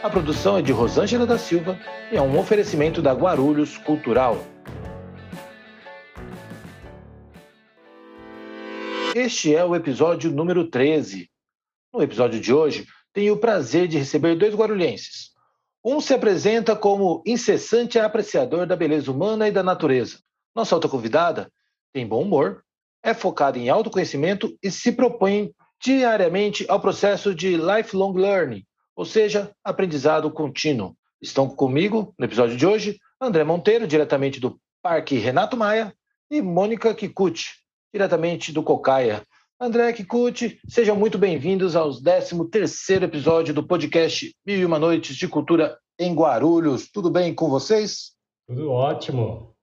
A produção é de Rosângela da Silva e é um oferecimento da Guarulhos Cultural. Este é o episódio número 13. No episódio de hoje, tenho o prazer de receber dois guarulhenses. Um se apresenta como incessante apreciador da beleza humana e da natureza. Nossa outra convidada tem bom humor, é focada em autoconhecimento e se propõe diariamente ao processo de lifelong learning, ou seja, aprendizado contínuo. Estão comigo no episódio de hoje André Monteiro, diretamente do Parque Renato Maia, e Mônica Kikuchi, diretamente do Cocaia. André Kikuchi, sejam muito bem-vindos ao 13º episódio do podcast Mil e Uma Noites de Cultura em Guarulhos. Tudo bem com vocês? Tudo ótimo.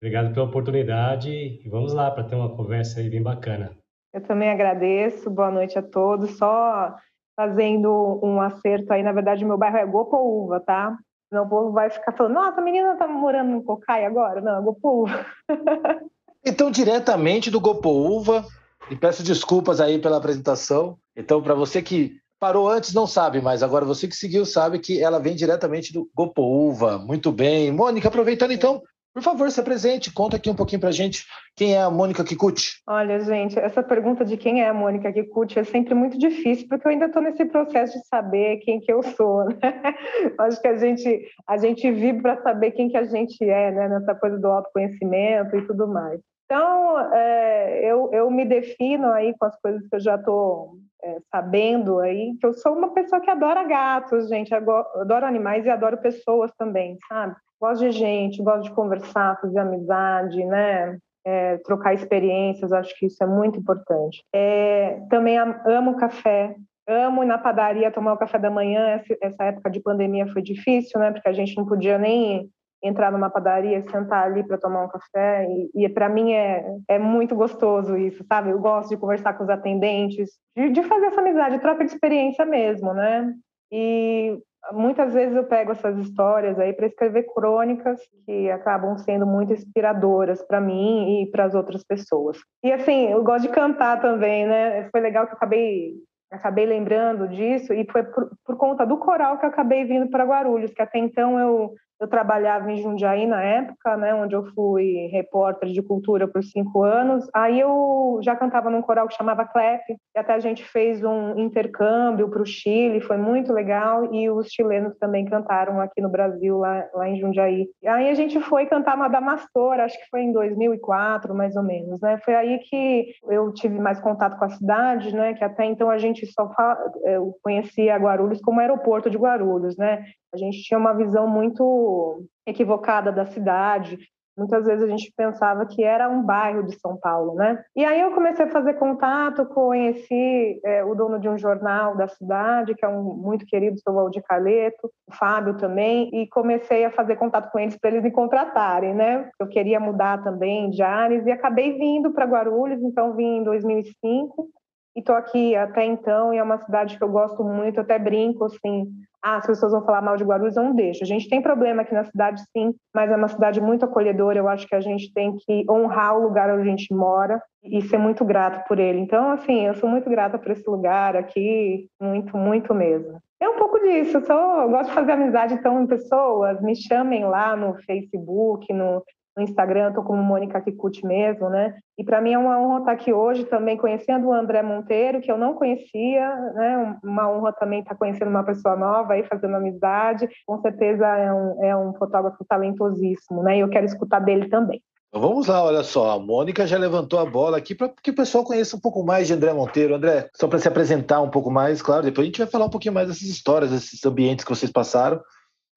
Obrigado pela oportunidade e vamos lá para ter uma conversa aí bem bacana. Eu também agradeço. Boa noite a todos. Só fazendo um acerto aí, na verdade, meu bairro é Gopouva, tá? Não, o povo vai ficar falando, nossa, a menina tá morando no Cocaia agora? Não, é Gopouva. Então, diretamente do Gopouva, e peço desculpas aí pela apresentação. Então, para você que parou antes, não sabe, mas agora você que seguiu sabe que ela vem diretamente do Gopouva. Muito bem. Mônica, aproveitando então, por favor, se apresente, conta aqui um pouquinho para gente quem é a Mônica Kikuchi. Olha, gente, essa pergunta de quem é a Mônica Kikuchi é sempre muito difícil, porque eu ainda estou nesse processo de saber quem que eu sou. Né? Acho que a gente, a gente vive para saber quem que a gente é, né? nessa coisa do autoconhecimento e tudo mais. Então, é, eu, eu me defino aí com as coisas que eu já estou é, sabendo aí, que eu sou uma pessoa que adora gatos, gente, adoro animais e adoro pessoas também, sabe? Gosto de gente, gosto de conversar, fazer amizade, né? É, trocar experiências, acho que isso é muito importante. É, também amo café, amo ir na padaria tomar o café da manhã. Essa época de pandemia foi difícil, né? Porque a gente não podia nem entrar numa padaria, sentar ali para tomar um café e, e para mim é, é muito gostoso isso, sabe? Eu gosto de conversar com os atendentes, de, de fazer essa amizade, troca de experiência mesmo, né? E muitas vezes eu pego essas histórias aí para escrever crônicas que acabam sendo muito inspiradoras para mim e para as outras pessoas. E assim, eu gosto de cantar também, né? Foi legal que eu acabei acabei lembrando disso e foi por, por conta do coral que eu acabei vindo para Guarulhos, que até então eu eu trabalhava em Jundiaí na época, né, onde eu fui repórter de cultura por cinco anos. Aí eu já cantava num coral que chamava Clep, e até a gente fez um intercâmbio para o Chile, foi muito legal. E os chilenos também cantaram aqui no Brasil, lá, lá em Jundiaí. Aí a gente foi cantar Madamastor, acho que foi em 2004, mais ou menos. Né? Foi aí que eu tive mais contato com a cidade, né? que até então a gente só fala, eu conhecia Guarulhos como aeroporto de Guarulhos. Né? A gente tinha uma visão muito equivocada da cidade. Muitas vezes a gente pensava que era um bairro de São Paulo, né? E aí eu comecei a fazer contato, conheci é, o dono de um jornal da cidade, que é um muito querido, o Valdir Carleto, o Fábio também, e comecei a fazer contato com eles para eles me contratarem, né? Eu queria mudar também de áreas e acabei vindo para Guarulhos, então vim em 2005 e estou aqui até então, e é uma cidade que eu gosto muito, até brinco, assim, ah, as pessoas vão falar mal de Guarulhos, eu não deixo. A gente tem problema aqui na cidade, sim, mas é uma cidade muito acolhedora. Eu acho que a gente tem que honrar o lugar onde a gente mora e ser muito grato por ele. Então, assim, eu sou muito grata por esse lugar aqui, muito, muito mesmo. É um pouco disso, eu, sou, eu gosto de fazer amizade então em pessoas, me chamem lá no Facebook, no no Instagram, estou como Mônica Kikuchi mesmo, né? E para mim é uma honra estar aqui hoje também conhecendo o André Monteiro, que eu não conhecia, né? Uma honra também estar conhecendo uma pessoa nova aí, fazendo amizade. Com certeza é um, é um fotógrafo talentosíssimo, né? E eu quero escutar dele também. Então vamos lá, olha só, a Mônica já levantou a bola aqui para que o pessoal conheça um pouco mais de André Monteiro. André, só para se apresentar um pouco mais, claro, depois a gente vai falar um pouquinho mais dessas histórias, desses ambientes que vocês passaram,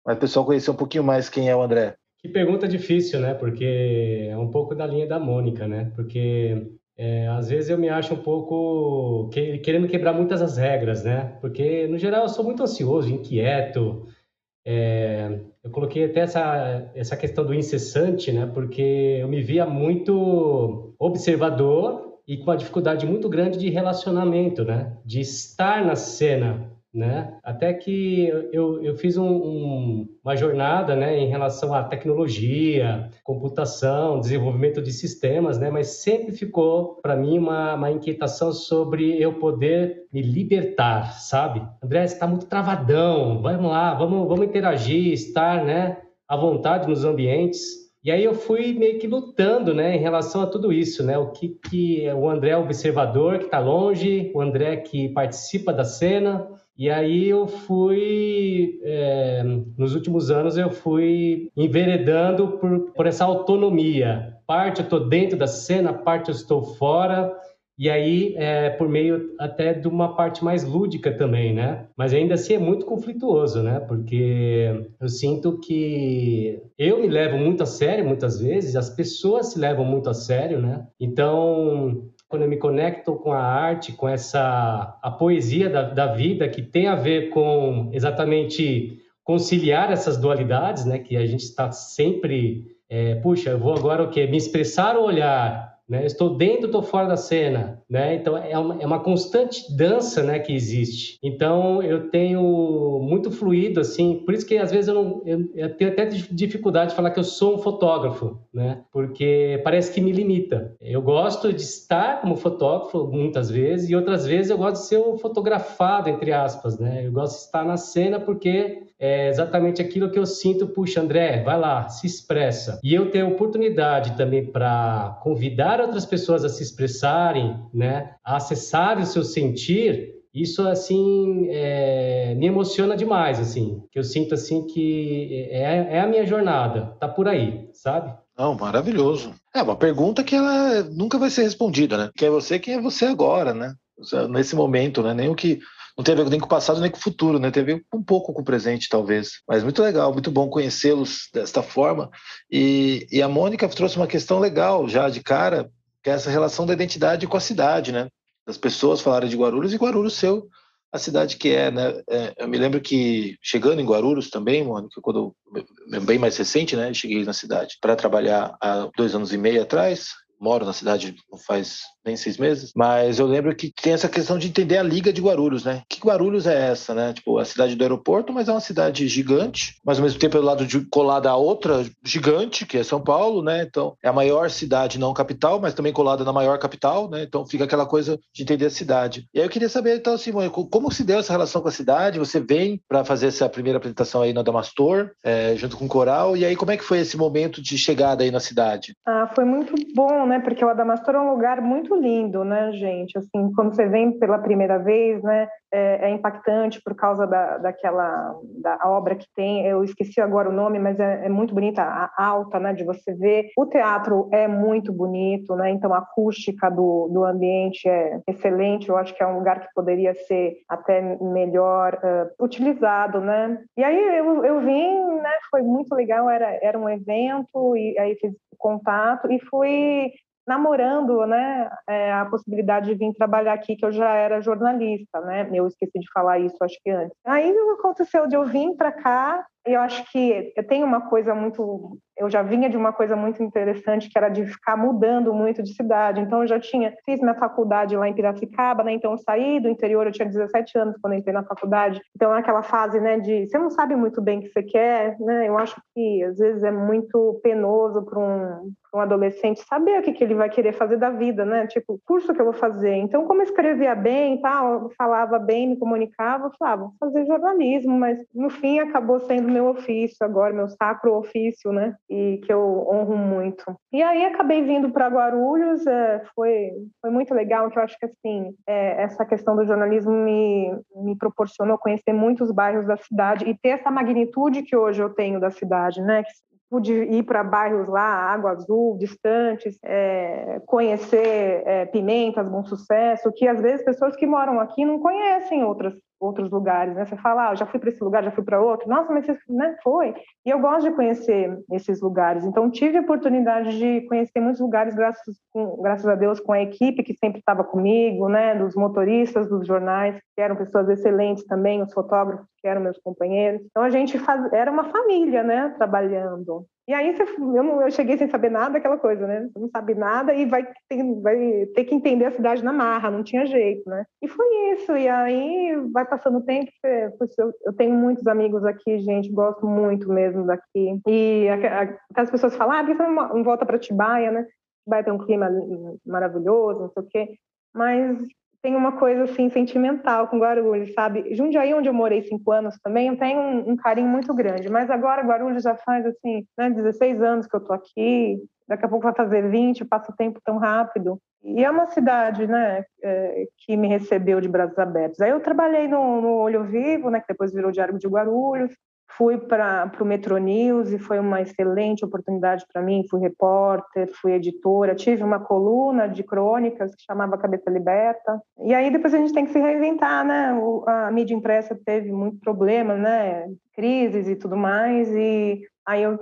mas o pessoal conhecer um pouquinho mais quem é o André. Que pergunta difícil, né? Porque é um pouco da linha da Mônica, né? Porque é, às vezes eu me acho um pouco que, querendo quebrar muitas as regras, né? Porque no geral eu sou muito ansioso, inquieto, É, eu coloquei até essa, essa questão do incessante, né? Porque eu me via muito observador e com uma dificuldade muito grande de relacionamento, né? De estar na cena, né? Até que eu, eu fiz um, um, uma jornada, né, em relação à tecnologia, computação, desenvolvimento de sistemas, né? Mas sempre ficou para mim uma, uma inquietação sobre eu poder me libertar, sabe? André, você está muito travadão. Vamos lá, vamos, vamos interagir, estar, né, à vontade nos ambientes. E aí eu fui meio que lutando, né, em relação a tudo isso, né? O que, que o André é observador que está longe, o André que participa da cena, e aí eu fui, é, nos últimos anos, eu fui enveredando por, por essa autonomia. Parte eu estou dentro da cena, parte eu estou fora. E aí, é, por meio até de uma parte mais lúdica também, né? Mas ainda assim é muito conflituoso, né? Porque eu sinto que eu me levo muito a sério muitas vezes, as pessoas se levam muito a sério, né? Então, quando eu me conecto com a arte, com essa a poesia da, da vida que tem a ver com exatamente conciliar essas dualidades, né? Que a gente está sempre, é, puxa, eu vou agora o quê? Me expressar ou olhar? Né? Estou dentro, estou fora da cena, né? Então é uma, é uma, constante dança, né, que existe. Então eu tenho muito fluido assim, por isso que às vezes eu não, eu, eu tenho até dificuldade de falar que eu sou um fotógrafo, né? Porque parece que me limita. Eu gosto de estar como fotógrafo muitas vezes e outras vezes eu gosto de ser um fotografado entre aspas, né? Eu gosto de estar na cena porque é exatamente aquilo que eu sinto, puxa, André, vai lá, se expressa. E eu tenho oportunidade também para convidar outras pessoas a se expressarem, né, a acessar o seu sentir, isso assim é, me emociona demais, assim, que eu sinto assim que é, é a minha jornada, tá por aí, sabe? Não, maravilhoso. É uma pergunta que ela nunca vai ser respondida, né? Quem é você, quem é você agora, né? Nesse momento, né? Nem o que não tem a ver nem com o passado nem com o futuro, né? Tem a ver um pouco com o presente, talvez. Mas muito legal, muito bom conhecê-los desta forma. E, e a Mônica trouxe uma questão legal já de cara, que é essa relação da identidade com a cidade, né? Das pessoas falarem de Guarulhos e Guarulhos seu a cidade que é, né? É, eu me lembro que chegando em Guarulhos também, Mônica, quando bem mais recente, né? Cheguei na cidade para trabalhar há dois anos e meio atrás. Moro na cidade faz nem seis meses, mas eu lembro que tem essa questão de entender a liga de Guarulhos, né? Que Guarulhos é essa, né? Tipo, a cidade do aeroporto, mas é uma cidade gigante, mas ao mesmo tempo é do lado de colada a outra gigante, que é São Paulo, né? Então, é a maior cidade, não capital, mas também colada na maior capital, né? Então, fica aquela coisa de entender a cidade. E aí eu queria saber, então, assim, como se deu essa relação com a cidade? Você vem para fazer essa primeira apresentação aí na Damastor, é, junto com o Coral, e aí como é que foi esse momento de chegada aí na cidade? Ah, foi muito bom, né? Porque o Adamastor é um lugar muito lindo, né, gente? Assim, quando você vem pela primeira vez, né, é, é impactante por causa da, daquela da obra que tem. Eu esqueci agora o nome, mas é, é, muito bonita, a alta, né, de você ver. O teatro é muito bonito, né? Então a acústica do, do ambiente é excelente. Eu acho que é um lugar que poderia ser até melhor uh, utilizado, né? E aí eu, eu vim, né? Foi muito legal. Era era um evento e aí fiz contato e fui namorando né, é, a possibilidade de vir trabalhar aqui, que eu já era jornalista, né? Eu esqueci de falar isso, acho que antes. Aí aconteceu de eu vir para cá eu acho que eu tenho uma coisa muito. Eu já vinha de uma coisa muito interessante, que era de ficar mudando muito de cidade. Então, eu já tinha. Fiz minha faculdade lá em Piracicaba, né? Então, eu saí do interior, eu tinha 17 anos quando entrei na faculdade. Então, é aquela fase, né, de. Você não sabe muito bem o que você quer, né? Eu acho que, às vezes, é muito penoso para um, um adolescente saber o que, que ele vai querer fazer da vida, né? Tipo, curso que eu vou fazer. Então, como eu escrevia bem, tal, falava bem, me comunicava, eu falava, vou fazer jornalismo, mas no fim acabou sendo meu ofício agora, meu sacro ofício, né? E que eu honro muito. E aí acabei vindo para Guarulhos, é, foi, foi muito legal, que eu acho que assim, é, essa questão do jornalismo me, me proporcionou conhecer muitos bairros da cidade e ter essa magnitude que hoje eu tenho da cidade, né? pude ir para bairros lá, Água Azul, distantes, é, conhecer é, Pimentas, Bom Sucesso, que às vezes pessoas que moram aqui não conhecem outras outros lugares, né? Você fala, ah, já fui para esse lugar, já fui para outro. Nossa, mas você né, foi. E eu gosto de conhecer esses lugares. Então, tive a oportunidade de conhecer muitos lugares, graças, graças a Deus, com a equipe que sempre estava comigo, né? Dos motoristas dos jornais, que eram pessoas excelentes também, os fotógrafos que eram meus companheiros. Então, a gente faz, era uma família, né? Trabalhando. E aí você, eu, eu cheguei sem saber nada, aquela coisa, né? Você não sabe nada e vai ter, vai ter que entender a cidade na marra, não tinha jeito, né? E foi isso. E aí vai passando o tempo, eu, eu tenho muitos amigos aqui, gente, gosto muito mesmo daqui. E aquelas pessoas falam, ah, por que você não volta para Tibaia, né? Tibaia tem um clima maravilhoso, não sei o quê. Mas tem uma coisa assim sentimental com Guarulhos, sabe? Jundiaí, onde eu morei cinco anos também, eu tenho um, um carinho muito grande. Mas agora Guarulhos já faz assim, né, 16 anos que eu tô aqui. Daqui a pouco vai fazer 20, passa o tempo tão rápido. E é uma cidade, né, é, que me recebeu de braços abertos. Aí eu trabalhei no, no Olho Vivo, né, que depois virou Diário de Guarulhos. Fui para o Metro News e foi uma excelente oportunidade para mim. Fui repórter, fui editora, tive uma coluna de crônicas que chamava Cabeça Liberta. E aí depois a gente tem que se reinventar, né? O, a mídia impressa teve muito problema, né? Crises e tudo mais. E aí eu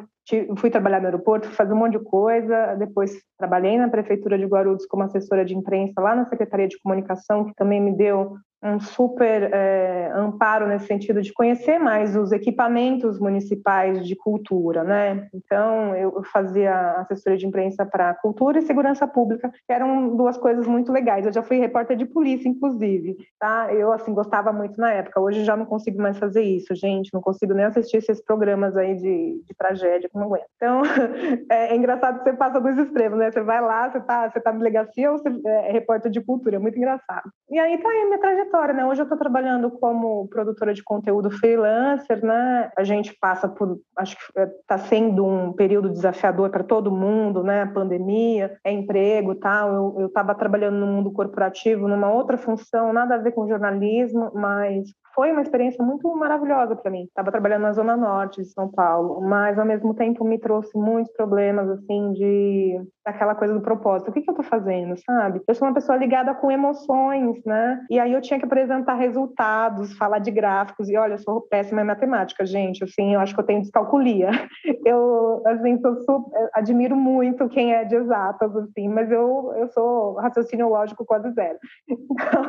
fui trabalhar no aeroporto, fui fazer um monte de coisa. Depois trabalhei na prefeitura de Guarulhos como assessora de imprensa lá na Secretaria de Comunicação, que também me deu um super é, amparo nesse sentido de conhecer mais os equipamentos municipais de cultura, né? Então, eu fazia assessoria de imprensa para cultura e segurança pública, que eram duas coisas muito legais. Eu já fui repórter de polícia, inclusive, tá? Eu, assim, gostava muito na época. Hoje já não consigo mais fazer isso, gente. Não consigo nem assistir esses programas aí de, de tragédia, não aguento. Então, é, é, engraçado que você passa dos extremos, né? Você vai lá, você tá, você tá na delegacia ou você é repórter de cultura. É muito engraçado. E aí tá aí a minha trajetória trajetória, né? Hoje eu estou trabalhando como produtora de conteúdo freelancer, né? A gente passa por, acho que está sendo um período desafiador para todo mundo, né? A pandemia, é emprego, tal. Eu estava trabalhando no mundo corporativo numa outra função, nada a ver com jornalismo, mas foi uma experiência muito maravilhosa para mim. Estava trabalhando na zona norte de São Paulo, mas ao mesmo tempo me trouxe muitos problemas assim de aquela coisa do propósito. O que, que eu estou fazendo, sabe? Eu sou uma pessoa ligada com emoções, né? E aí eu tinha que apresentar resultados, falar de gráficos e olha, eu sou péssima em matemática, gente. Assim, eu acho que eu tenho descalculia. Eu assim, sou super, admiro muito quem é de exatas, assim, mas eu eu sou raciocínio lógico quase zero. Então,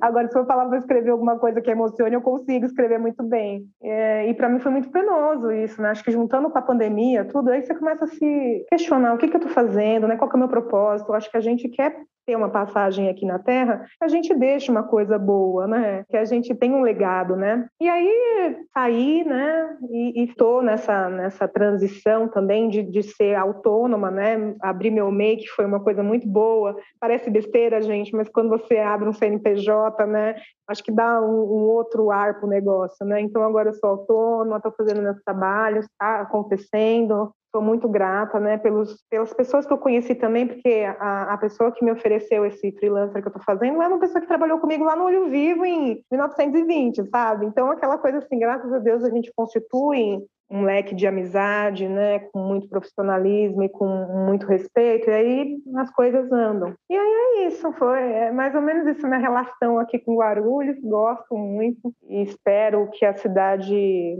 agora se eu falar para escrever alguma coisa que emociona eu consigo escrever muito bem. É, e para mim foi muito penoso isso, né? Acho que juntando com a pandemia, tudo, aí você começa a se questionar o que, que eu estou fazendo, né? Qual é o meu propósito? Eu acho que a gente quer ter uma passagem aqui na Terra, a gente deixa uma coisa boa, né? Que a gente tem um legado, né? E aí saí, né? E estou nessa nessa transição também de, de ser autônoma, né? Abrir meu MEI, que foi uma coisa muito boa. Parece besteira, gente, mas quando você abre um CNPJ, né? Acho que dá um, um outro ar para o negócio, né? Então agora eu sou autônoma, estou fazendo meus trabalhos, está acontecendo, Estou muito grata, né, pelos, pelas pessoas que eu conheci também, porque a, a pessoa que me ofereceu esse freelancer que eu estou fazendo é uma pessoa que trabalhou comigo lá no Olho Vivo em 1920, sabe? Então, aquela coisa assim, graças a Deus a gente constitui um leque de amizade, né, com muito profissionalismo e com muito respeito, e aí as coisas andam. E aí é isso, foi é mais ou menos isso minha relação aqui com Guarulhos, gosto muito e espero que a cidade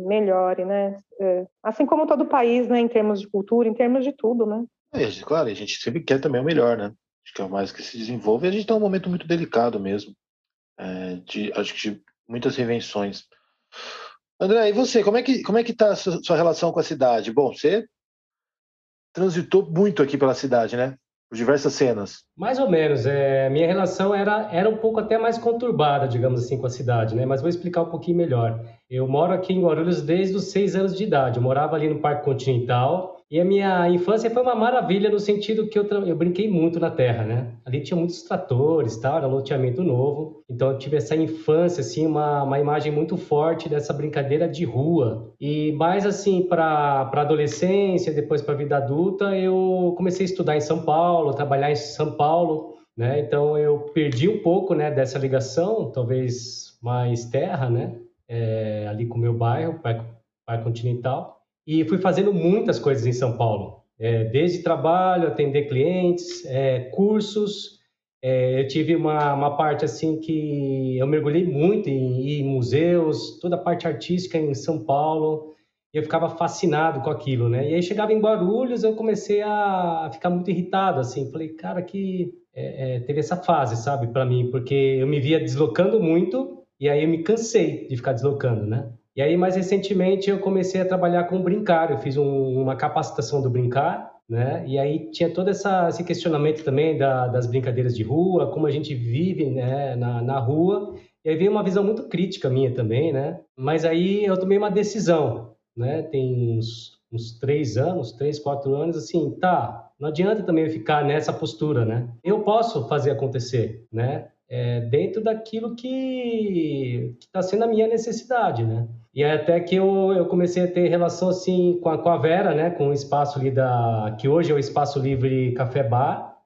melhore, né, é, assim como todo o país, né, em termos de cultura, em termos de tudo, né. É, claro, a gente sempre quer também o melhor, né, acho que é o mais que se desenvolve, a gente está um momento muito delicado mesmo, é, de, acho que de muitas reinvenções. André, e você, como é que como é que está a sua, relação com a cidade? Bom, você transitou muito aqui pela cidade, né? Por diversas cenas. Mais ou menos. É, minha relação era, era um pouco até mais conturbada, digamos assim, com a cidade, né? Mas vou explicar um pouquinho melhor. Eu moro aqui em Guarulhos desde os seis anos de idade. Eu morava ali no Parque Continental e a minha infância foi uma maravilha no sentido que eu, eu brinquei muito na terra, né? Ali tinha muitos tratores, tal, era loteamento novo. Então eu tive essa infância, assim, uma, uma imagem muito forte dessa brincadeira de rua. E mais assim, para adolescência, depois para a vida adulta, eu comecei a estudar em São Paulo, trabalhar em São Paulo. Né? Então eu perdi um pouco né, dessa ligação, talvez mais terra, né? É, ali com o meu bairro, Parque Continental e fui fazendo muitas coisas em São Paulo, é, desde trabalho, atender clientes, é, cursos, É, eu tive uma, uma parte assim que eu mergulhei muito em, em museus, toda a parte artística em São Paulo, e eu ficava fascinado com aquilo, né? E aí chegava em Guarulhos, eu comecei a ficar muito irritado, assim, falei, cara, que é, é, teve essa fase, sabe, para mim, porque eu me via deslocando muito e aí eu me cansei de ficar deslocando, né? E aí, mais recentemente, eu comecei a trabalhar com Brincar. Eu fiz um, uma capacitação do Brincar, né? E aí tinha todo essa, esse questionamento também da, das brincadeiras de rua, como a gente vive né, na, na rua. E aí veio uma visão muito crítica minha também, né? Mas aí eu tomei uma decisão, né? Tem uns, uns três anos, três, quatro anos, assim, tá, não adianta também ficar nessa postura, né? Eu posso fazer acontecer, né? É, dentro daquilo que está sendo a minha necessidade, né? E até que eu, eu comecei a ter relação assim com a, com a Vera, né, com o espaço ali da que hoje é o Espaço Livre Café Bar,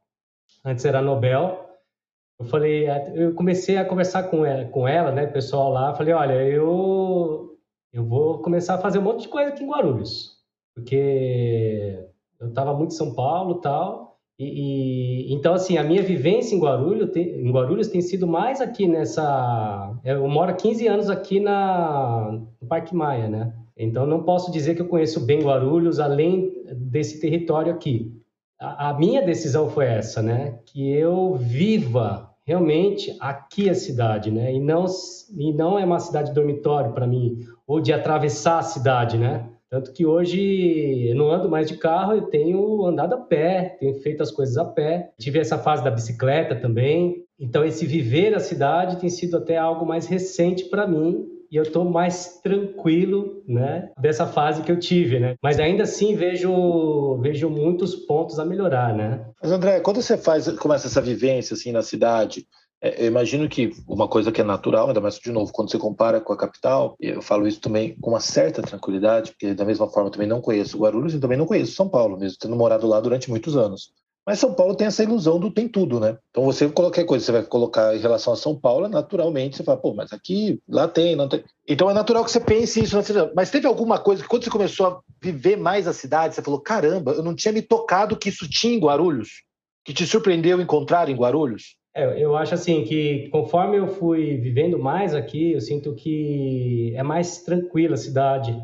antes era Nobel. Eu falei, eu comecei a conversar com ela, com ela, né, pessoal lá, falei, olha, eu eu vou começar a fazer um monte de coisa aqui em Guarulhos, porque eu estava muito em São Paulo, tal, e, e, então, assim, a minha vivência em Guarulhos, tem, em Guarulhos tem sido mais aqui nessa... Eu moro há 15 anos aqui na, no Parque Maia, né? Então, não posso dizer que eu conheço bem Guarulhos além desse território aqui. A, a minha decisão foi essa, né? Que eu viva realmente aqui a cidade, né? E não, e não é uma cidade dormitório para mim, ou de atravessar a cidade, né? Tanto que hoje eu não ando mais de carro, eu tenho andado a pé, tenho feito as coisas a pé. Tive essa fase da bicicleta também. Então, esse viver a cidade tem sido até algo mais recente para mim. E eu estou mais tranquilo, né, dessa fase que eu tive, né? Mas ainda assim vejo vejo muitos pontos a melhorar, né? Mas André, quando você faz começa essa vivência assim na cidade, eu imagino que uma coisa que é natural, ainda mais de novo, quando você compara com a capital, eu falo isso também com uma certa tranquilidade, porque da mesma forma também não conheço Guarulhos e também não conheço São Paulo, mesmo tendo morado lá durante muitos anos. Mas São Paulo tem essa ilusão do tem tudo, né? Então você qualquer coisa você vai colocar em relação a São Paulo, naturalmente você fala, pô, mas aqui, lá tem, não tem. Então é natural que você pense isso na cidade. Mas teve alguma coisa que quando você começou a viver mais a cidade, você falou, caramba, eu não tinha me tocado que isso tinha em Guarulhos? Que te surpreendeu encontrar em Guarulhos? É, eu acho assim que conforme eu fui vivendo mais aqui, eu sinto que é mais tranquila a cidade.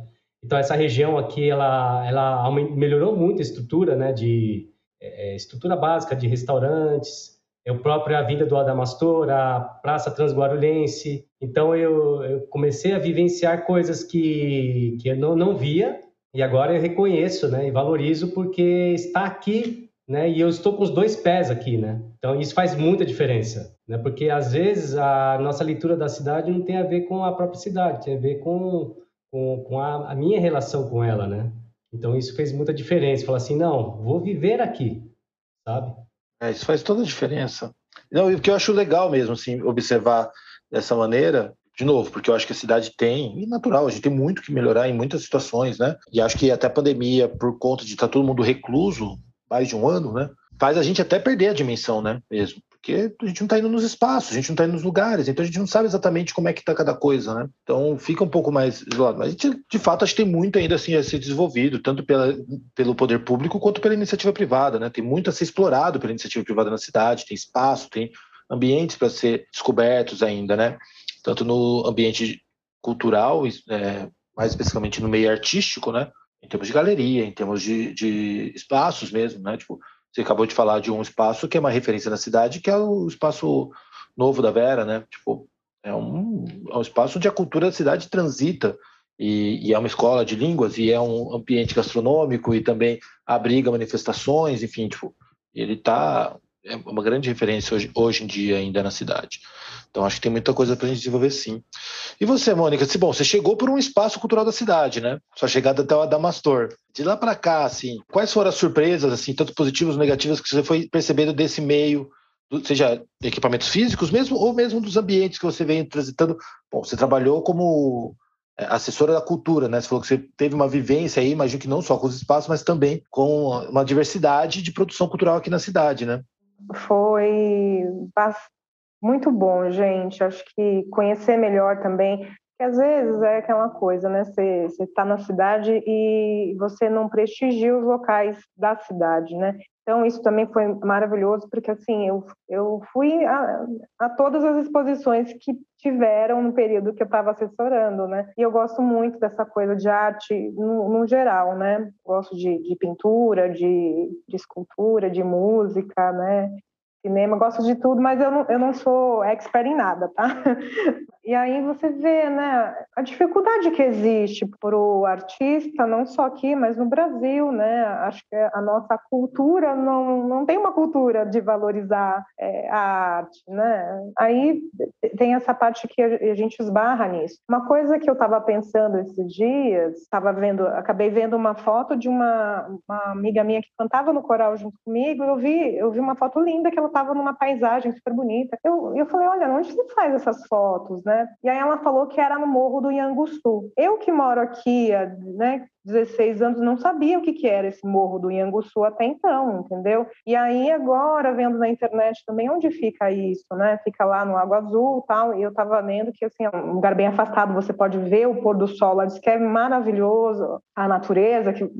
Então essa região aqui, ela, ela melhorou muito a estrutura, né, de é, é estrutura básica de restaurantes, é o próprio a Vinda do Adamastor, a Praça Transguarulhense. Então eu, eu comecei a vivenciar coisas que, que eu não, não via e agora eu reconheço, né, e valorizo porque está aqui né? E eu estou com os dois pés aqui, né? Então isso faz muita diferença, né? Porque às vezes a nossa leitura da cidade não tem a ver com a própria cidade, tem a ver com com, com a, a, minha relação com ela, né? Então isso fez muita diferença. Falar assim, não, vou viver aqui, sabe? É, isso faz toda a diferença. Não, o que eu acho legal mesmo, assim, observar dessa maneira, de novo, porque eu acho que a cidade tem, e natural, a gente tem muito que melhorar em muitas situações, né? E acho que até a pandemia, por conta de estar tá todo mundo recluso, mais de um ano, né? Faz a gente até perder a dimensão, né? Mesmo. Porque a gente não está indo nos espaços, a gente não está indo nos lugares, então a gente não sabe exatamente como é que está cada coisa, né? Então fica um pouco mais isolado. Mas a gente, de fato, acho que tem muito ainda assim a ser desenvolvido, tanto pela, pelo poder público quanto pela iniciativa privada, né? Tem muito a ser explorado pela iniciativa privada na cidade, tem espaço, tem ambientes para ser descobertos ainda, né? Tanto no ambiente cultural, é, mais especificamente no meio artístico, né? em termos de galeria, em termos de, de espaços mesmo, né? Tipo, você acabou de falar de um espaço que é uma referência na cidade, que é o espaço novo da Vera, né? Tipo, é um, é um espaço onde a cultura da cidade transita e, e, é uma escola de línguas e é um ambiente gastronômico e também abriga manifestações, enfim, tipo, ele está é uma grande referência hoje, hoje em dia ainda na cidade. Então acho que tem muita coisa para a gente desenvolver sim. E você, Mônica, se bom, você chegou por um espaço cultural da cidade, né? Sua chegada até o Adamastor. De lá para cá, assim, quais foram as surpresas, assim, tanto positivas negativas que você foi percebendo desse meio, seja equipamentos físicos mesmo ou mesmo dos ambientes que você vem transitando? Bom, você trabalhou como é, assessora da cultura, né? Você falou que você teve uma vivência aí, imagino que não só com os espaços, mas também com uma diversidade de produção cultural aqui na cidade, né? Foi muito bom, gente. Acho que conhecer melhor também às vezes é aquela coisa, né? Você está na cidade e você não prestigia os locais da cidade, né? Então, isso também foi maravilhoso, porque, assim, eu, eu fui a, a todas as exposições que tiveram no período que eu estava assessorando, né? E eu gosto muito dessa coisa de arte no, no geral, né? Gosto de, de pintura, de, de escultura, de música, né? cinema, gosto de tudo, mas eu não, eu não sou expert em nada, tá? E aí você vê, né, a dificuldade que existe para o artista, não só aqui, mas no Brasil, né? Acho que a nossa cultura não, não tem uma cultura de valorizar é, a arte, né? Aí tem essa parte que a gente esbarra nisso. Uma coisa que eu estava pensando esses dias, estava vendo, acabei vendo uma foto de uma, uma amiga minha que cantava no coral junto comigo. Eu vi, eu vi uma foto linda que ela estava numa paisagem super bonita. Eu, eu falei, olha, onde você faz essas fotos, né? Né? E aí ela falou que era no Morro do Ianguçu. Eu que moro aqui, né, 16 anos, não sabia o que, que era esse morro do Ianguçu até então, entendeu? E aí agora, vendo na internet também, onde fica isso, né? Fica lá no Água Azul tal, e eu estava vendo que, assim, é um lugar bem afastado, você pode ver o pôr do sol lá, diz que é maravilhoso, a natureza, que, uh,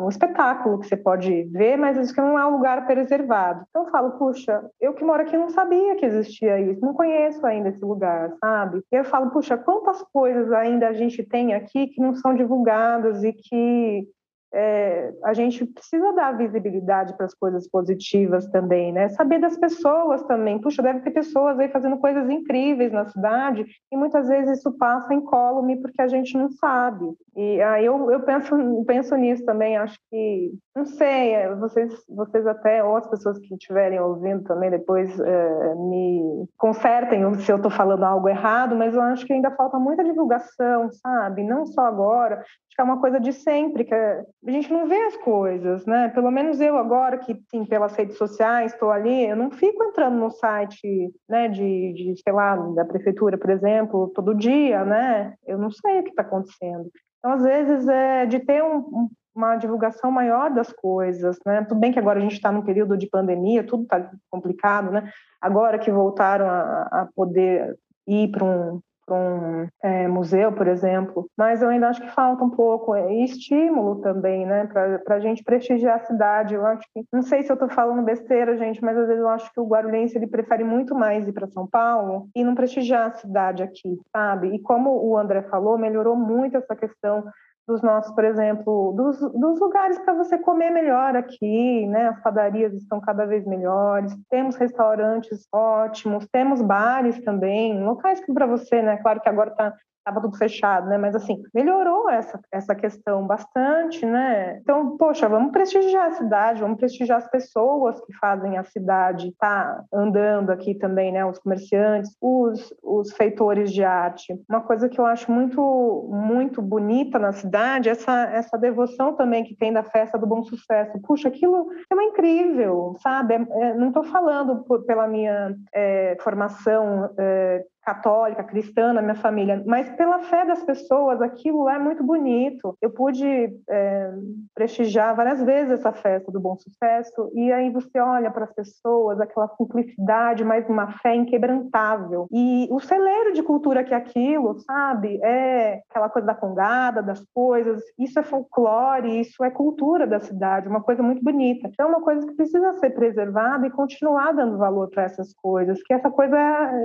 um espetáculo que você pode ver, mas diz que não é um lugar preservado. Então eu falo, puxa, eu que moro aqui não sabia que existia isso, não conheço ainda esse lugar, sabe? E eu falo, puxa, quantas coisas ainda a gente tem aqui que não são divulgadas e que que é, a gente precisa dar visibilidade para as coisas positivas também, né? Saber das pessoas também. Puxa, deve ter pessoas aí fazendo coisas incríveis na cidade e muitas vezes isso passa incólume porque a gente não sabe. E aí eu, eu penso, penso nisso também. Acho que, não sei, é, vocês, vocês até, ou as pessoas que estiverem ouvindo também depois é, me consertem se eu estou falando algo errado, mas eu acho que ainda falta muita divulgação, sabe? Não só agora, acho que é uma coisa de sempre, que é, a gente não vê as coisas, né? Pelo menos eu agora que, sim, pelas redes sociais estou ali, eu não fico entrando no site, né, de, de, sei lá, da prefeitura, por exemplo, todo dia, né? Eu não sei o que está acontecendo. Então, às vezes, é de ter um, uma divulgação maior das coisas, né? Tudo bem que agora a gente está num período de pandemia, tudo está complicado, né? Agora que voltaram a, a poder ir para um, para um é, museu, por exemplo, mas eu ainda acho que falta um pouco é, e estímulo também, né, para a gente prestigiar a cidade. Eu acho que, não sei se eu estou falando besteira, gente, mas às vezes eu acho que o guarulhense ele prefere muito mais ir para São Paulo e não prestigiar a cidade aqui, sabe? E como o André falou, melhorou muito essa questão dos nossos, por exemplo, dos, dos lugares para você comer melhor aqui, né? As padarias estão cada vez melhores, temos restaurantes ótimos, temos bares também, locais que para você, né? Claro que agora está estava tudo fechado, né? Mas assim, melhorou essa, essa questão bastante, né? Então, poxa, vamos prestigiar a cidade, vamos prestigiar as pessoas que fazem a cidade tá andando aqui também, né? Os comerciantes, os, os feitores de arte. Uma coisa que eu acho muito, muito bonita na cidade é essa, essa devoção também que tem da festa do bom sucesso. Puxa, aquilo é incrível, sabe? É, é, não estou falando por, pela minha é, formação é, católica, cristã na minha família, mas pela fé das pessoas, aquilo é muito bonito. Eu pude é, prestigiar várias vezes essa festa do bom sucesso, e aí você olha para as pessoas, aquela simplicidade, mas uma fé inquebrantável. E o celeiro de cultura que é aquilo, sabe? É aquela coisa da congada, das coisas, isso é folclore, isso é cultura da cidade, uma coisa muito bonita. Então, é uma coisa que precisa ser preservada e continuar dando valor para essas coisas, que essa coisa,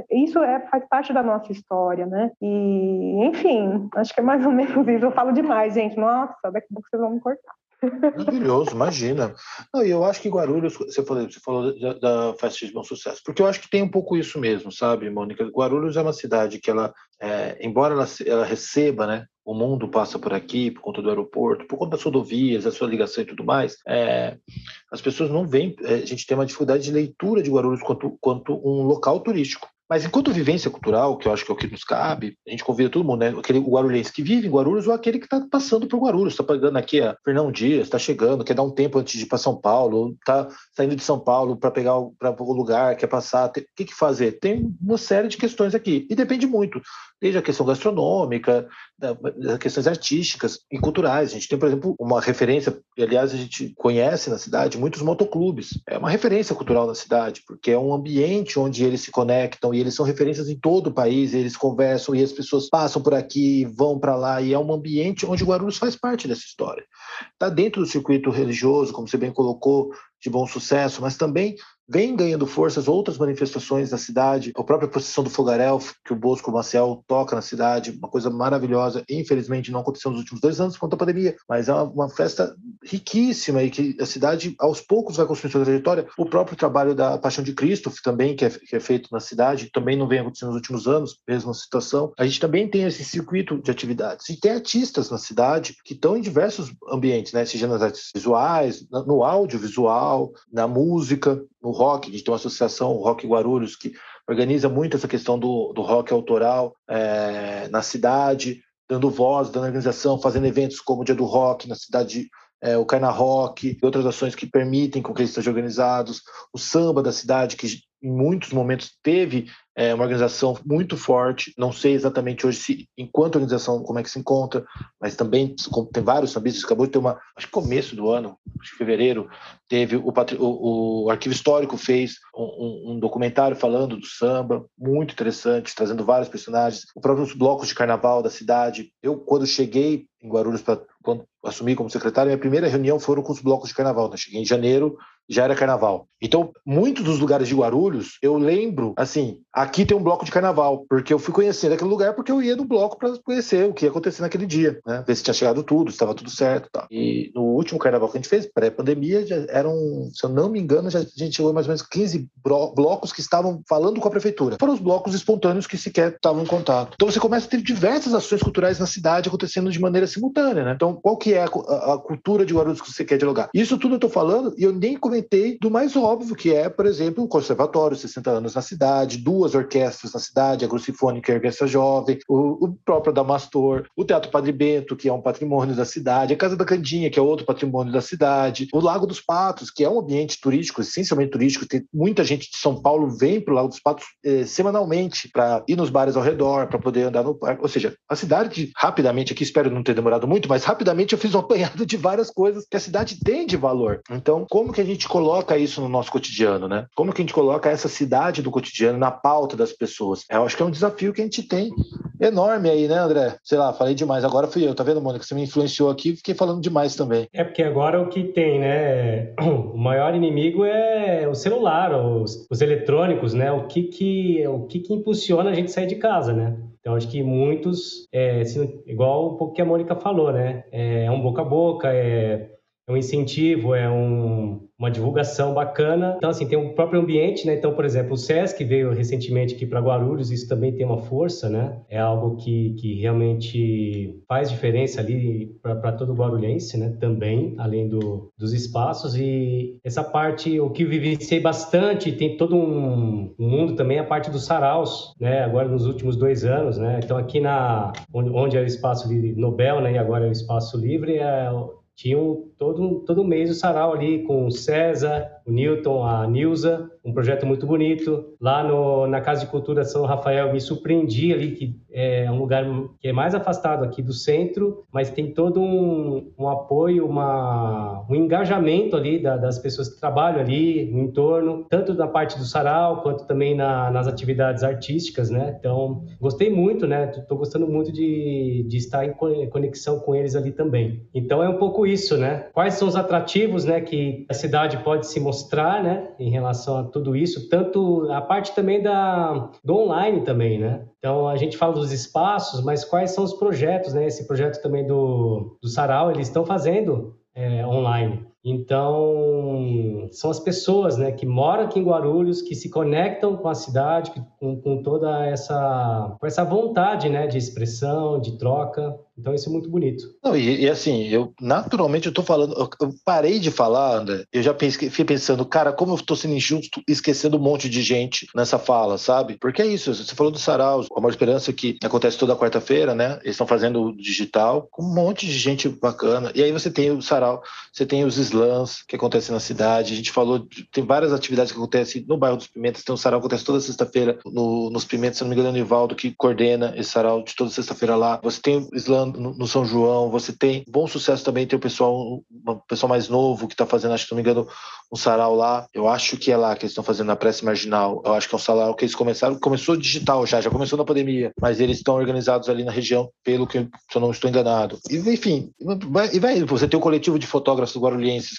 isso é, faz parte da nossa história, né? E, enfim, acho que é mais ou menos isso. Eu falo demais, gente. Nossa, daqui a pouco vocês vão me cortar. Maravilhoso, imagina. Não, eu acho que Guarulhos, você falou, você falou da, da de bom sucesso, porque eu acho que tem um pouco isso mesmo, sabe, Mônica? Guarulhos é uma cidade que ela, é, embora ela, ela receba, né, o mundo passa por aqui por conta do aeroporto, por conta das rodovias, da sua ligação e tudo mais, é, as pessoas não veem, é, a gente tem uma dificuldade de leitura de Guarulhos quanto, quanto um local turístico. Mas enquanto vivência cultural, que eu acho que é o que nos cabe, a gente convida todo mundo, né? Aquele guarulhense que vive em Guarulhos ou aquele que está passando por Guarulhos, está pagando aqui a Fernão Dias, está chegando, quer dar um tempo antes de ir para São Paulo, está saindo de São Paulo para pegar para o lugar, quer passar. O que, que fazer? Tem uma série de questões aqui. E depende muito, desde a questão gastronômica, das questões artísticas e culturais. A gente tem, por exemplo, uma referência, e aliás a gente conhece na cidade muitos motoclubes. É uma referência cultural na cidade, porque é um ambiente onde eles se conectam e eles são referências em todo o país, eles conversam e as pessoas passam por aqui, vão para lá, e é um ambiente onde Guarulhos faz parte dessa história. Está dentro do circuito religioso, como você bem colocou, de bom sucesso, mas também vem ganhando forças outras manifestações da cidade, a própria procissão do Fogaréu, que o Bosco Maciel toca na cidade, uma coisa maravilhosa. Infelizmente não aconteceu nos últimos dois anos por conta pandemia, mas é uma, uma festa riquíssima e que a cidade aos poucos vai construindo sua trajetória. O próprio trabalho da Paixão de Cristo também, que é, que é feito na cidade, também não vem acontecendo nos últimos anos, mesma situação. A gente também tem esse circuito de atividades. E tem artistas na cidade que estão em diversos ambientes, né? seja nas artes visuais, no audiovisual, na música, no rock, a gente tem uma associação, o Rock Guarulhos, que organiza muito essa questão do, do rock autoral é, na cidade, dando voz, dando organização, fazendo eventos como o Dia do Rock na cidade, é, o Carna Rock e outras ações que permitem com que eles estejam organizados, o samba da cidade, que em muitos momentos teve é uma organização muito forte. Não sei exatamente hoje se, enquanto organização, como é que se encontra, mas também tem vários sambistas. Acabou de ter uma, acho que começo do ano, acho que fevereiro, teve o, o, o Arquivo Histórico fez um, um, documentário falando do samba, muito interessante, trazendo vários personagens. Os próprios blocos de carnaval da cidade. Eu, quando cheguei em Guarulhos, pra, quando assumi como secretário, minha primeira reunião foram com os blocos de carnaval. Né? Cheguei em janeiro, já era carnaval. Então, muitos dos lugares de Guarulhos, eu lembro, assim, aqui tem um bloco de carnaval, porque eu fui conhecer aquele lugar porque eu ia no bloco para conhecer o que ia acontecer naquele dia, né? Ver se tinha chegado tudo, se estava tudo certo, tá. E no último carnaval que a gente fez, pré-pandemia, já eram, se eu não me engano, já, a gente chegou a mais ou menos 15 blocos que estavam falando com a prefeitura. Foram os blocos espontâneos que sequer estavam em contato. Então você começa a ter diversas ações culturais na cidade acontecendo de maneira simultânea, né? Então, qual que é a, a, a cultura de Guarulhos que você quer dialogar? Isso tudo eu tô falando e eu nem comentei do mais óbvio, que é, por exemplo, o conservatório, 60 anos na cidade, duas orquestras na cidade, a Grucifônica e a Orquestra Jovem, o, o próprio Adamastor, o Teatro Padre Bento, que é um patrimônio da cidade, a Casa da Candinha, que é outro patrimônio da cidade, o Lago dos Patos, que é um ambiente turístico, essencialmente turístico, tem muita gente de São Paulo vem para o Lago dos Patos eh, semanalmente para ir nos bares ao redor, para poder andar no parque. Ou seja, a cidade, rapidamente, aqui espero não ter demorado muito, mas rapidamente eu fiz um apanhado de várias coisas que a cidade tem de valor. Então, como que a gente coloca isso no nosso cotidiano, né? Como que a gente coloca essa cidade do cotidiano na pauta das pessoas? Eu acho que é um desafio que a gente tem enorme aí, né, André? Sei lá, falei demais. Agora fui eu, tá vendo, Mônica? Você me influenciou aqui fiquei falando demais também. É porque agora o que tem, né? O maior inimigo é o celular, os, os eletrônicos, né? O que que, o que que impulsiona a gente sair de casa, né? Então, acho que muitos, é, assim, igual um pouco que a Mônica falou, né? É, é um boca a boca, é, é um incentivo, é um, uma divulgação bacana. Então, assim, tem um próprio ambiente, né? Então, por exemplo, o SESC veio recentemente aqui para Guarulhos, isso também tem uma força, né? É algo que, que realmente faz diferença ali para todo guarulhense, né? Também, além do, dos espaços. E essa parte, o que eu vivenciei bastante, tem todo um, um mundo também, a parte dos saraus, né? Agora, nos últimos dois anos, né? Então, aqui na onde, onde é o espaço Nobel, né? E agora é o espaço livre, é tinha um, todo, todo mês o sarau ali com o César, o Newton, a Nilza, um projeto muito bonito. Lá no, na Casa de Cultura São Rafael, me surpreendi ali, que é um lugar que é mais afastado aqui do centro, mas tem todo um, um apoio, uma, um engajamento ali da, das pessoas que trabalham ali no entorno, tanto na parte do sarau, quanto também na, nas atividades artísticas, né? Então, gostei muito, né? Estou gostando muito de, de estar em conexão com eles ali também. Então, é um pouco isso, né? Quais são os atrativos, né, que a cidade pode se mostrar, né, em relação a tudo isso, tanto a parte também da, do online também, né? Então, a gente fala dos espaços, mas quais são os projetos, né? Esse projeto também do, do Sarau, eles estão fazendo é, online. Então, são as pessoas né, que moram aqui em Guarulhos, que se conectam com a cidade, com, com toda essa, com essa vontade né, de expressão, de troca. Então isso é muito bonito. Não, e, e, assim, eu naturalmente eu falando, eu, parei de falar, André, eu já pensei, fui pensando, cara, como eu tô sendo injusto esquecendo um monte de gente nessa fala, sabe? Porque é isso, você falou do Sarau, a maior esperança que acontece toda quarta-feira, né? Eles estão fazendo digital com um monte de gente bacana. E aí você tem o Sarau, você tem os slams que acontecem na cidade. A gente falou, tem várias atividades que acontecem no bairro dos Pimentas. Tem um sarau que acontece toda sexta-feira no, nos Pimentas, se não me engano, é o Nivaldo que coordena esse sarau de toda sexta-feira lá. Você tem slam no, no, São João, você tem bom sucesso também, tem o pessoal, um pessoal mais novo que está fazendo, acho que não me engano, um sarau lá. Eu acho que é lá que eles estão fazendo na prece marginal. Eu acho que é um sarau que eles começaram, começou digital já, já começou na pandemia, mas eles estão organizados ali na região, pelo que se eu não estou enganado. E, enfim, e vai, você tem o coletivo de fotógrafos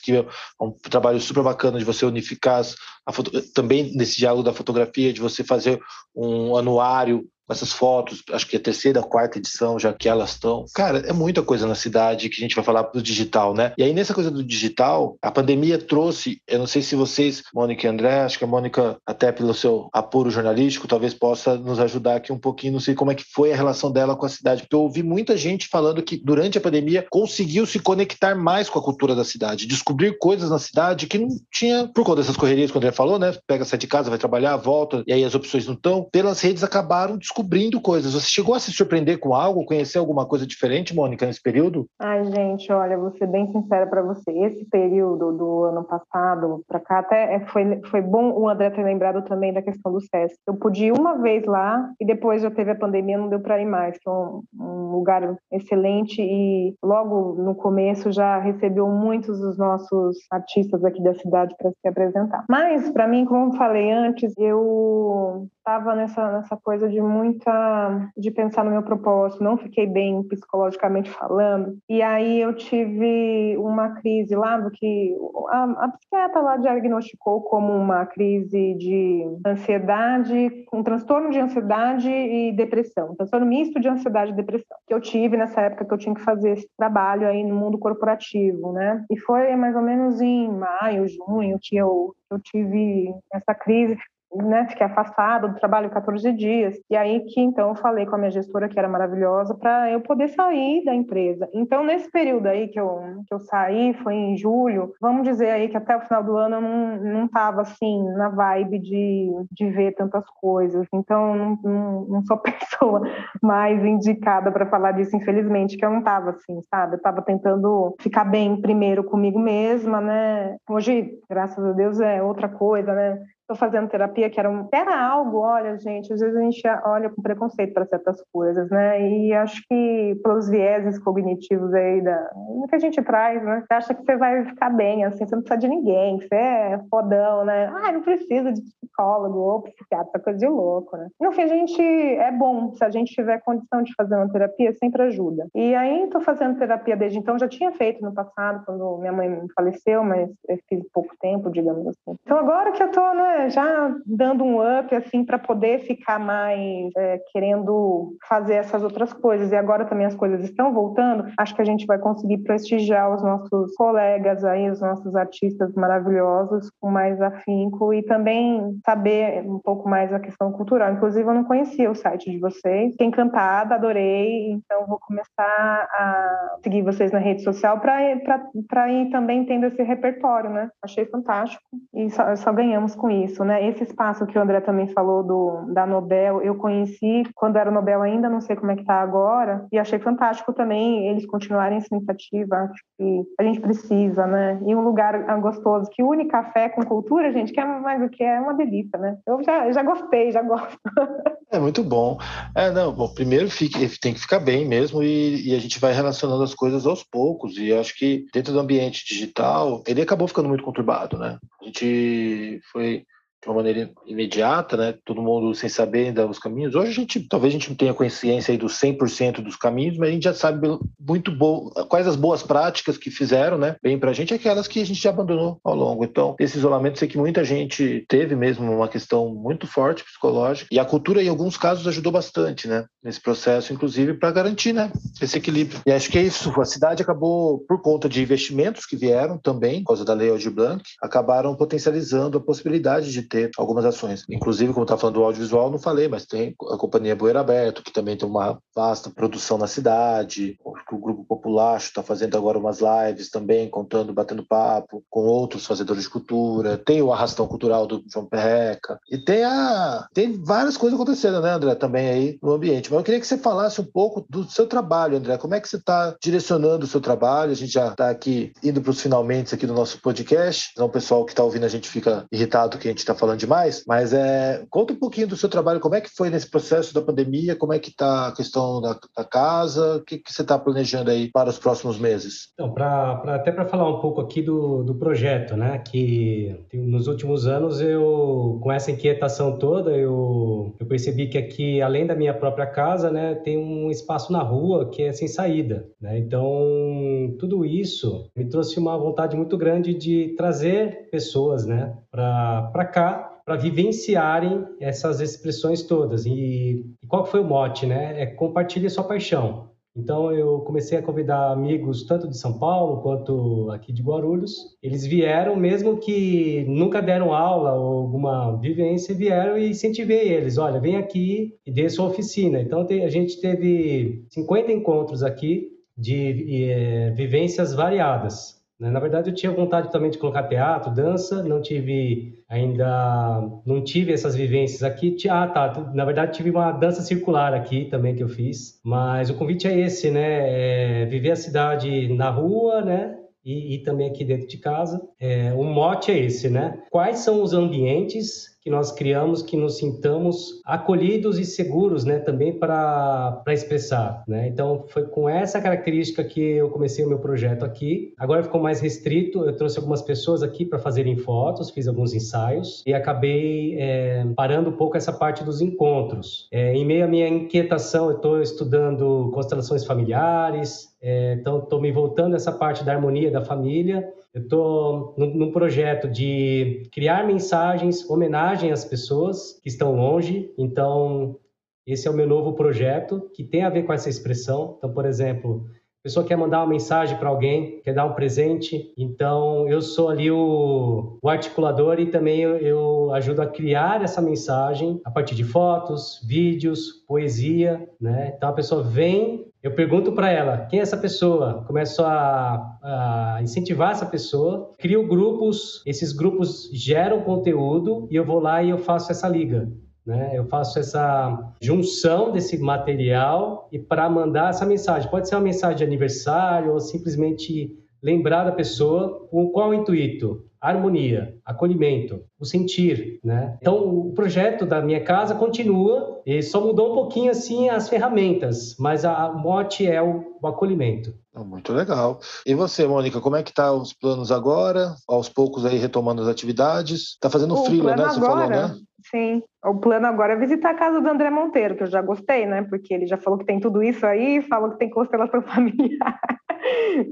que é um trabalho super bacana de você unificar as, foto, também nesse diálogo da fotografia, de você fazer um anuário essas fotos, acho que a terceira, quarta edição, já que elas estão. Cara, é muita coisa na cidade que a gente vai falar do digital, né? E aí, nessa coisa do digital, a pandemia trouxe, eu não sei se vocês, Mônica e André, acho que a Mônica, até pelo seu apuro jornalístico, talvez possa nos ajudar aqui um pouquinho, não sei como é que foi a relação dela com a cidade, porque eu ouvi muita gente falando que durante a pandemia conseguiu se conectar mais com a cultura da cidade, descobrir coisas na cidade que não tinha, por conta dessas correrias que o André falou, né? Pega, sai de casa, vai trabalhar, volta, e aí as opções não estão. Pelas redes acabaram descobrindo descobrindo coisas. Você chegou a se surpreender com algo, conhecer alguma coisa diferente, Mônica, nesse período? Ai, gente, olha, vou ser bem sincera para você. Esse período do ano passado para cá, até é, foi, foi bom o André ter lembrado também da questão do SESC. Eu pude ir uma vez lá e depois já teve a pandemia, não deu para ir mais, é um, um lugar excelente e logo no começo já recebeu muitos dos nossos artistas aqui da cidade para se apresentar. Mas, para mim, como eu falei antes, eu estava nessa, nessa coisa de muita de pensar no meu propósito, não fiquei bem psicologicamente falando. E aí eu tive uma crise lá do que a, a psiquiatra lá diagnosticou como uma crise de ansiedade, um transtorno de ansiedade e depressão, um transtorno misto de ansiedade e depressão, que eu tive nessa época que eu tinha que fazer esse trabalho aí no mundo corporativo, né? E foi mais ou menos em maio, junho que eu eu tive essa crise né, fiquei afastada do trabalho 14 dias. E aí que então eu falei com a minha gestora, que era maravilhosa, para eu poder sair da empresa. Então, nesse período aí que eu, que eu saí, foi em julho, vamos dizer aí que até o final do ano eu não, não assim, na vibe de, de ver tantas coisas. Então, não, não, não sou pessoa mais indicada para falar disso, infelizmente, que eu não tava assim, sabe? Eu tava tentando ficar bem primeiro comigo mesma, né? Hoje, graças a Deus, é outra coisa, né? Estou fazendo terapia, que era, um, era algo, olha, gente, às vezes a gente olha com preconceito para certas coisas, né? E acho que pelos vieses cognitivos aí da, que a gente traz, né? Você acha que você vai ficar bem, assim, você não precisa de ninguém, você é fodão, né? Ah, não precisa de psicólogo ou psiquiatra, coisa de louco, né? No fim, a gente é bom, se a gente tiver condição de fazer uma terapia, sempre ajuda. E aí, estou fazendo terapia desde então, já tinha feito no passado, quando minha mãe faleceu, mas eu fiz pouco tempo, digamos assim. Então, agora que eu tô, né? Já dando um up assim para poder ficar mais é, querendo fazer essas outras coisas. E agora também as coisas estão voltando. Acho que a gente vai conseguir prestigiar os nossos colegas aí, os nossos artistas maravilhosos com mais afinco e também saber um pouco mais a questão cultural. Inclusive eu não conhecia o site de vocês. Fiquei encantada, adorei. Então vou começar a seguir vocês na rede social para ir também tendo esse repertório, né? Achei fantástico e só, só ganhamos com isso isso, né? Esse espaço que o André também falou do, da Nobel, eu conheci quando era Nobel ainda, não sei como é que está agora, e achei fantástico também eles continuarem essa iniciativa. Acho que a gente precisa, né? E um lugar gostoso que une café com cultura, gente, que é mais o que é uma delícia, né? Eu já, já gostei, já gosto. É muito bom. É, não, bom, primeiro fique, tem que ficar bem mesmo e, e, a gente vai relacionando as coisas aos poucos. E acho que dentro do ambiente digital, ele acabou ficando muito conturbado, né? A gente foi de uma maneira imediata, né? Todo mundo sem saber ainda os caminhos. Hoje a gente, talvez a gente não tenha consciência aí dos 100% dos caminhos, mas a gente já sabe muito bo... quais as boas práticas que fizeram, né? Bem pra gente, aquelas que a gente já abandonou ao longo. Então, esse isolamento, sei que muita gente teve mesmo uma questão muito forte psicológica e a cultura, em alguns casos, ajudou bastante, né? Nesse processo, inclusive, para garantir, né? Esse equilíbrio. E acho que é isso. A cidade acabou, por conta de investimentos que vieram também, por causa da Lei Aldir Blanc, acabaram potencializando a possibilidade de ter algumas ações. Inclusive, como está falando do audiovisual, não falei, mas tem a Companhia Boeira Aberto, que também tem uma vasta produção na cidade. O Grupo Populacho está fazendo agora umas lives também, contando, batendo papo com outros fazedores de cultura. Tem o Arrastão Cultural do João Perreca. E tem a tem várias coisas acontecendo, né, André, também aí no ambiente. Mas eu queria que você falasse um pouco do seu trabalho, André. Como é que você está direcionando o seu trabalho? A gente já está aqui indo para os finalmente aqui do nosso podcast. Então, o pessoal que está ouvindo a gente fica irritado que a gente está falando demais. Mas é, conta um pouquinho do seu trabalho. Como é que foi nesse processo da pandemia? Como é que está a questão da, da casa? O que, que você está planejando aí para os próximos meses? Então, pra, pra até para falar um pouco aqui do, do projeto, né? Que nos últimos anos eu, com essa inquietação toda, eu, eu percebi que aqui, além da minha própria casa, né, tem um espaço na rua que é sem saída, né? Então, tudo isso me trouxe uma vontade muito grande de trazer pessoas, né, para cá para vivenciarem essas expressões todas. E, e, qual foi o mote, né? É compartilhe sua paixão. Então eu comecei a convidar amigos tanto de São Paulo quanto aqui de Guarulhos. Eles vieram, mesmo que nunca deram aula ou alguma vivência, vieram e incentivei eles. Olha, vem aqui e dê sua oficina. Então a gente teve 50 encontros aqui de é, vivências variadas. Né? Na verdade, eu tinha vontade também de colocar teatro, dança, não tive ainda, não tive essas vivências aqui. Ah, tá, na verdade tive uma dança circular aqui também que eu fiz, mas o convite é esse, né? É viver a cidade na rua, né? E, e, também aqui dentro de casa. É, o mote é esse, né? Quais são os ambientes que nós criamos que nos sintamos acolhidos e seguros, né, também para expressar, né? Então foi com essa característica que eu comecei o meu projeto aqui. Agora ficou mais restrito. Eu trouxe algumas pessoas aqui para fazerem fotos, fiz alguns ensaios e acabei é, parando um pouco essa parte dos encontros. É, em meio à minha inquietação, eu estou estudando constelações familiares, é, então, estou me voltando a essa parte da harmonia da família. Eu estou num, num, projeto de criar mensagens, homenagem às pessoas que estão longe. Então, esse é o meu novo projeto que tem a ver com essa expressão. Então, por exemplo, a pessoa quer mandar uma mensagem para alguém, quer dar um presente. Então, eu sou ali o, o articulador e também eu, eu, ajudo a criar essa mensagem a partir de fotos, vídeos, poesia, né? Então, a pessoa vem eu pergunto para ela quem é essa pessoa, começo a, a, incentivar essa pessoa, crio grupos, esses grupos geram conteúdo e eu vou lá e eu faço essa liga. Né? Eu faço essa junção desse material e para mandar essa mensagem. Pode ser uma mensagem de aniversário ou simplesmente lembrar da pessoa com qual intuito? Harmonia, acolhimento, o sentir, né? Então, o projeto da minha casa continua e só mudou um pouquinho assim as ferramentas, mas a, mote é o, o acolhimento. Ah, muito legal. E você, Mônica, como é que tá os planos agora? Aos poucos aí retomando as atividades. Tá fazendo frio, né? Você agora, falou, né? Sim. O plano agora é visitar a casa do André Monteiro, que eu já gostei, né? Porque ele já falou que tem tudo isso aí, falou que tem constelação familiar.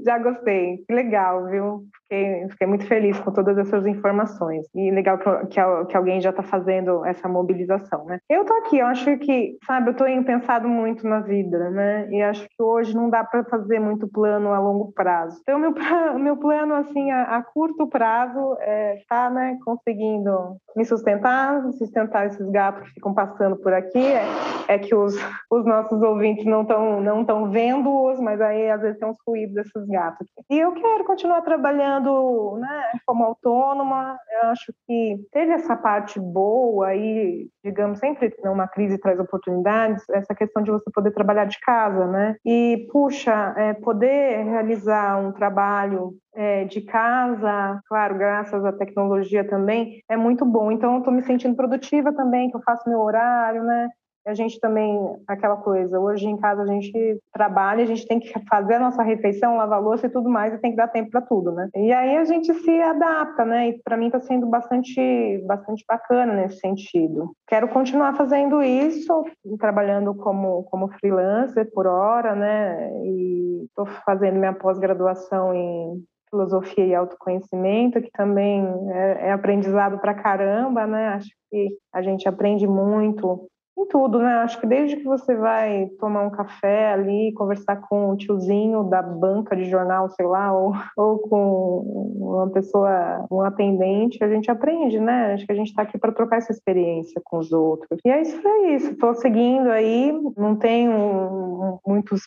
já gostei. Que legal, viu? Fiquei, fiquei, muito feliz com todas essas informações. E legal que, que, alguém já está fazendo essa mobilização, né? Eu tô aqui, eu acho que, sabe, eu tô pensado muito na vida, né? E acho que hoje não dá para fazer muito plano a longo prazo. Então, meu, meu plano, assim, a, a curto prazo é tá, né, conseguindo me sustentar, sustentar esses gatos que ficam passando por aqui. É, é que os, os nossos ouvintes não estão não tão vendo-os, mas aí às vezes tem uns ruídos desses gatos. E eu quero continuar trabalhando trabalhando né, como autônoma, eu acho que teve essa parte boa e, digamos, sempre uma crise traz oportunidades, essa questão de você poder trabalhar de casa, né? E, puxa, é, poder realizar um trabalho é, de casa, claro, graças à tecnologia também, é muito bom. Então, eu estou me sentindo produtiva também, que eu faço meu horário, né? A gente também, aquela coisa, hoje em casa a gente trabalha, a gente tem que fazer a nossa refeição, lavar louça e tudo mais, e tem que dar tempo para tudo, né? E aí a gente se adapta, né? E para mim está sendo bastante, bastante bacana nesse sentido. Quero continuar fazendo isso, trabalhando como, como freelancer por hora, né? E estou fazendo minha pós-graduação em filosofia e autoconhecimento, que também é, é aprendizado para caramba, né? Acho que a gente aprende muito em tudo, né? Acho que desde que você vai tomar um café ali, conversar com um tiozinho da banca de jornal, sei lá, ou, ou com uma pessoa, um atendente, a gente aprende, né? Acho que a gente está aqui para trocar essa experiência com os outros. E é isso, é isso. Estou seguindo aí, não tenho muitos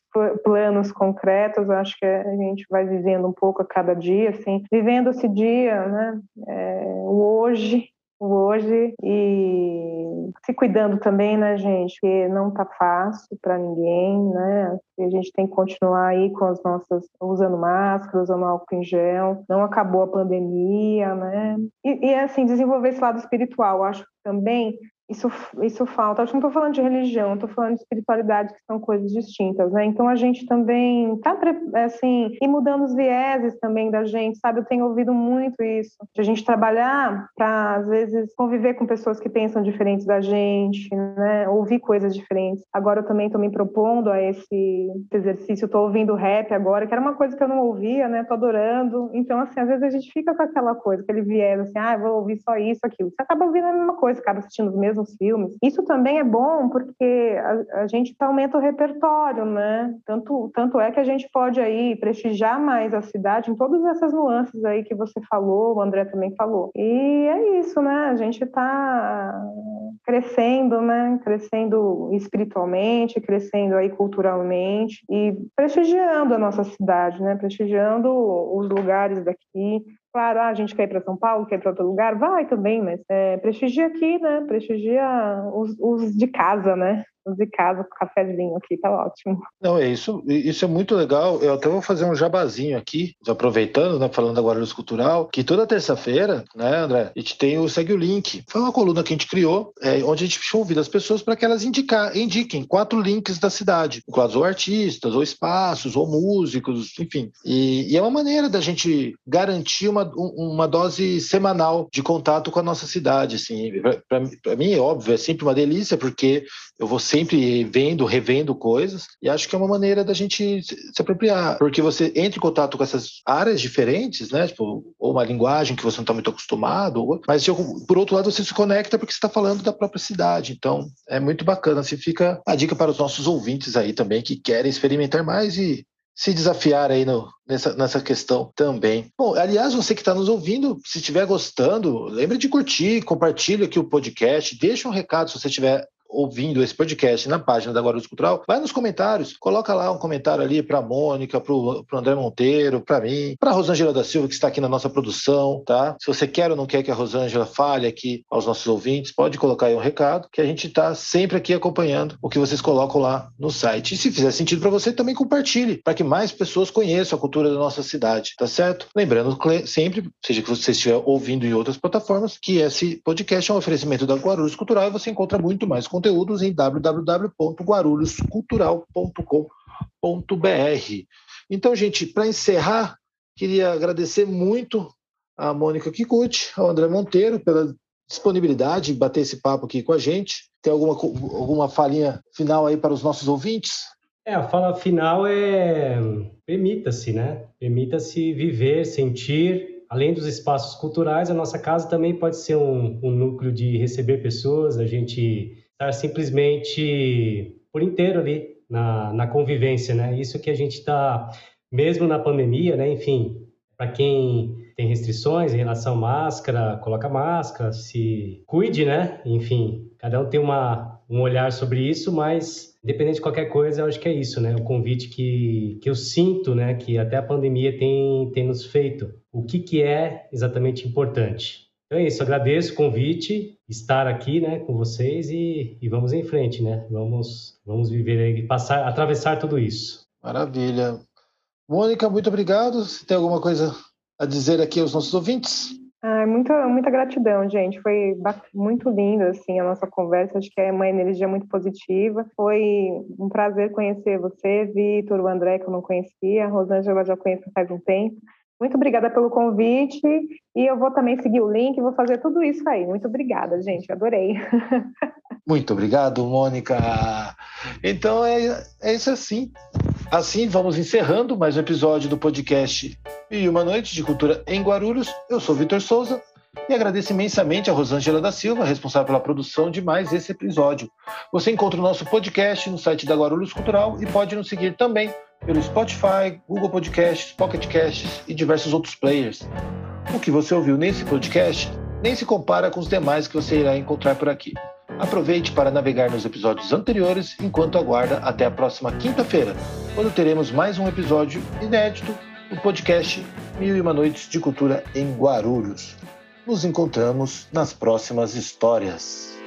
planos concretos, acho que a gente vai vivendo um pouco a cada dia, assim, vivendo esse dia, né? É, o hoje, hoje e se cuidando também, né, gente? Porque não tá fácil para ninguém, né? a gente tem que continuar aí com as nossas usando máscara, usando álcool em gel. Não acabou a pandemia, né? E, e assim desenvolver esse lado espiritual. Acho que também isso, isso falta. Acho que não estou falando de religião, estou falando de espiritualidade, que são coisas distintas, né? Então a gente também está assim, e mudando os vieses também da gente, sabe? Eu tenho ouvido muito isso, de a gente trabalhar para, às vezes, conviver com pessoas que pensam diferentes da gente, né? Ouvir coisas diferentes. Agora eu também estou me propondo a esse exercício, estou ouvindo rap agora, que era uma coisa que eu não ouvia, né? Estou adorando. Então, assim, às vezes a gente fica com aquela coisa, aquele viés, assim, ah, vou ouvir só isso, aquilo. Você acaba ouvindo a mesma coisa, acaba assistindo os mesmos mesmos filmes. Isso também é bom porque a, a gente aumenta o repertório, né? Tanto, tanto é que a gente pode aí prestigiar mais a cidade em todas essas nuances aí que você falou, o André também falou. E é isso, né? A gente está crescendo, né? Crescendo espiritualmente, crescendo aí culturalmente e prestigiando a nossa cidade, né? Prestigiando os lugares daqui, Claro, ah, a gente quer ir para São Paulo, quer ir para outro lugar, vai também, mas é, prestigia aqui, né? Prestigia os, os de casa, né? De casa com cafezinho aqui, tá ótimo. Não, é isso, isso é muito legal. Eu até vou fazer um jabazinho aqui, aproveitando, né, falando agora do cultural, que toda terça-feira, né, André, a gente tem o Segue o Link. Foi uma coluna que a gente criou, é, onde a gente ouvido as pessoas para que elas indicar, indiquem quatro links da cidade, quais ou artistas, ou espaços, ou músicos, enfim. E, e é uma maneira da gente garantir uma, uma dose semanal de contato com a nossa cidade, assim. Para mim, é óbvio, é sempre uma delícia, porque eu vou sempre vendo, revendo coisas, e acho que é uma maneira da gente se apropriar, porque você entra em contato com essas áreas diferentes, né? Tipo, ou uma linguagem que você não está muito acostumado, mas por outro lado você se conecta porque você está falando da própria cidade. Então é muito bacana. Assim, fica a dica para os nossos ouvintes aí também que querem experimentar mais e se desafiar aí no, nessa, nessa questão também. Bom, aliás, você que está nos ouvindo, se estiver gostando, lembre de curtir, compartilhe aqui o podcast, deixa um recado se você estiver ouvindo esse podcast na página da Guarulhos Cultural, vai nos comentários, coloca lá um comentário ali para a Mônica, para o André Monteiro, para mim, para a Rosângela da Silva, que está aqui na nossa produção, tá? Se você quer ou não quer que a Rosângela fale aqui aos nossos ouvintes, pode colocar aí um recado, que a gente está sempre aqui acompanhando o que vocês colocam lá no site. E se fizer sentido para você, também compartilhe, para que mais pessoas conheçam a cultura da nossa cidade, tá certo? Lembrando sempre, seja que você estiver ouvindo em outras plataformas, que esse podcast é um oferecimento da Guarulhos Cultural e você encontra muito mais conteúdo conteúdos em www.guarulhoscultural.com.br. Então, gente, para encerrar, queria agradecer muito a Mônica Kikuchi, ao André Monteiro, pela disponibilidade de bater esse papo aqui com a gente. Tem alguma, alguma falinha final aí para os nossos ouvintes? É, a fala final é permita-se, né? Permita-se viver, sentir. Além dos espaços culturais, a nossa casa também pode ser um, um núcleo de receber pessoas, a gente estar simplesmente por inteiro ali na, na convivência, né? Isso que a gente está, mesmo na pandemia, né? Enfim, para quem tem restrições em relação à máscara, coloca máscara, se cuide, né? Enfim, cada um tem uma, um olhar sobre isso, mas independente de qualquer coisa, eu acho que é isso, né? O convite que, que eu sinto, né? Que até a pandemia tem, tem nos feito. O que, que é exatamente importante? Então é isso, agradeço o convite, estar aqui, né, com vocês e, e vamos em frente, né? Vamos, vamos viver aí, passar, atravessar tudo isso. Maravilha. Mônica, muito obrigado. Se tem alguma coisa a dizer aqui aos nossos ouvintes? Ah, muita, muita gratidão, gente. Foi muito lindo assim a nossa conversa. Acho que é uma energia muito positiva. Foi um prazer conhecer você, Vitor, o André, que eu não conhecia. A Rosângela já conheço faz um tempo. Muito obrigada pelo convite e eu vou também seguir o link, vou fazer tudo isso aí. Muito obrigada, gente, adorei. Muito obrigado, Mônica. Então é, é isso assim. Assim vamos encerrando mais um episódio do podcast E uma Noite de Cultura em Guarulhos. Eu sou Vitor Souza E agradeço imensamente a Rosângela da Silva, responsável pela produção de mais esse episódio. Você encontra o nosso podcast no site da Guarulhos Cultural e pode nos seguir também pelo Spotify, Google Podcasts, Pocket Casts e diversos outros players. O que você ouviu nesse podcast nem se compara com os demais que você irá encontrar por aqui. Aproveite para navegar nos episódios anteriores enquanto aguarda até a próxima quinta-feira, quando teremos mais um episódio inédito do podcast Mil e Uma Noites de Cultura em Guarulhos. Nos encontramos nas próximas histórias.